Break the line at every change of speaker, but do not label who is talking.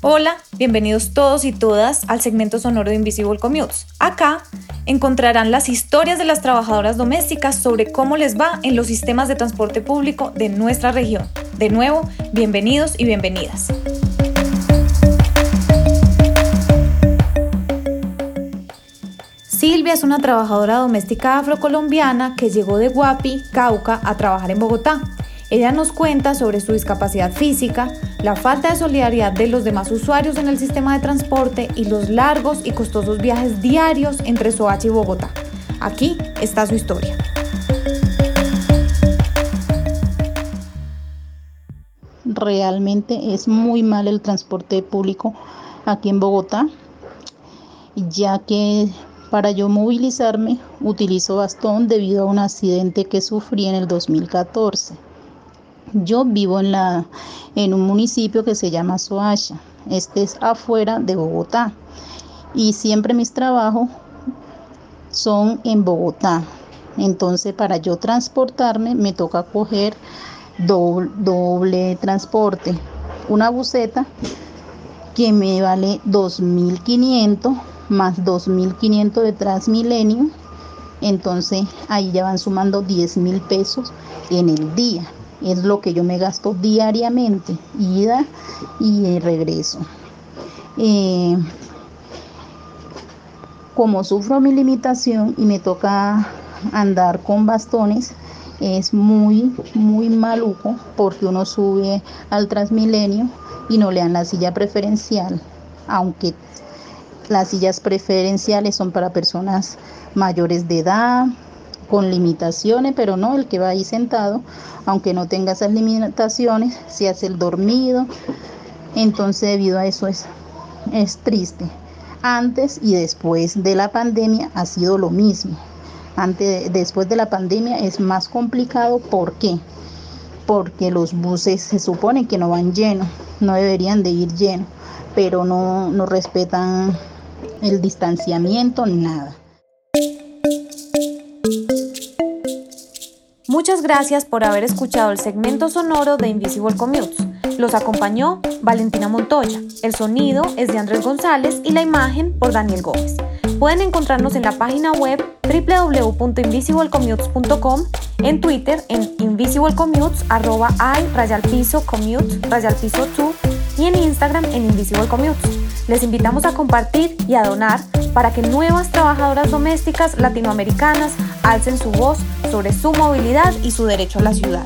Hola, bienvenidos todos y todas al segmento sonoro de Invisible Commutes. Acá encontrarán las historias de las trabajadoras domésticas sobre cómo les va en los sistemas de transporte público de nuestra región. De nuevo, bienvenidos y bienvenidas. Silvia es una trabajadora doméstica afrocolombiana que llegó de Guapi, Cauca, a trabajar en Bogotá. Ella nos cuenta sobre su discapacidad física, la falta de solidaridad de los demás usuarios en el sistema de transporte y los largos y costosos viajes diarios entre Soacha y Bogotá. Aquí está su historia.
Realmente es muy mal el transporte público aquí en Bogotá, ya que para yo movilizarme utilizo bastón debido a un accidente que sufrí en el 2014 yo vivo en, la, en un municipio que se llama Soacha. Este es afuera de Bogotá. Y siempre mis trabajos son en Bogotá. Entonces, para yo transportarme, me toca coger doble, transporte. Una buceta que me vale 2.500 más 2.500 de Transmilenio. Entonces, ahí ya van sumando 10 mil pesos en el día es lo que yo me gasto diariamente, ida y regreso. Eh, como sufro mi limitación y me toca andar con bastones, es muy, muy maluco porque uno sube al Transmilenio y no le dan la silla preferencial, aunque las sillas preferenciales son para personas mayores de edad, con limitaciones, pero no, el que va ahí sentado, aunque no tenga esas limitaciones, se hace el dormido. Entonces, debido a eso es, es triste. Antes y después de la pandemia ha sido lo mismo. Antes, después de la pandemia es más complicado. ¿Por qué? Porque los buses se supone que no van llenos, no deberían de ir llenos, pero no, no respetan el distanciamiento, nada.
Muchas gracias por haber escuchado el segmento sonoro de Invisible Commutes. Los acompañó Valentina Montoya. El sonido es de Andrés González y la imagen por Daniel Gómez. Pueden encontrarnos en la página web www.invisiblecommutes.com, en Twitter en invisiblecommutes, arroba i, rayal piso, commute, rayal piso 2 y en Instagram en Invisible Commutes. Les invitamos a compartir y a donar para que nuevas trabajadoras domésticas latinoamericanas alcen su voz sobre su movilidad y su derecho a la ciudad.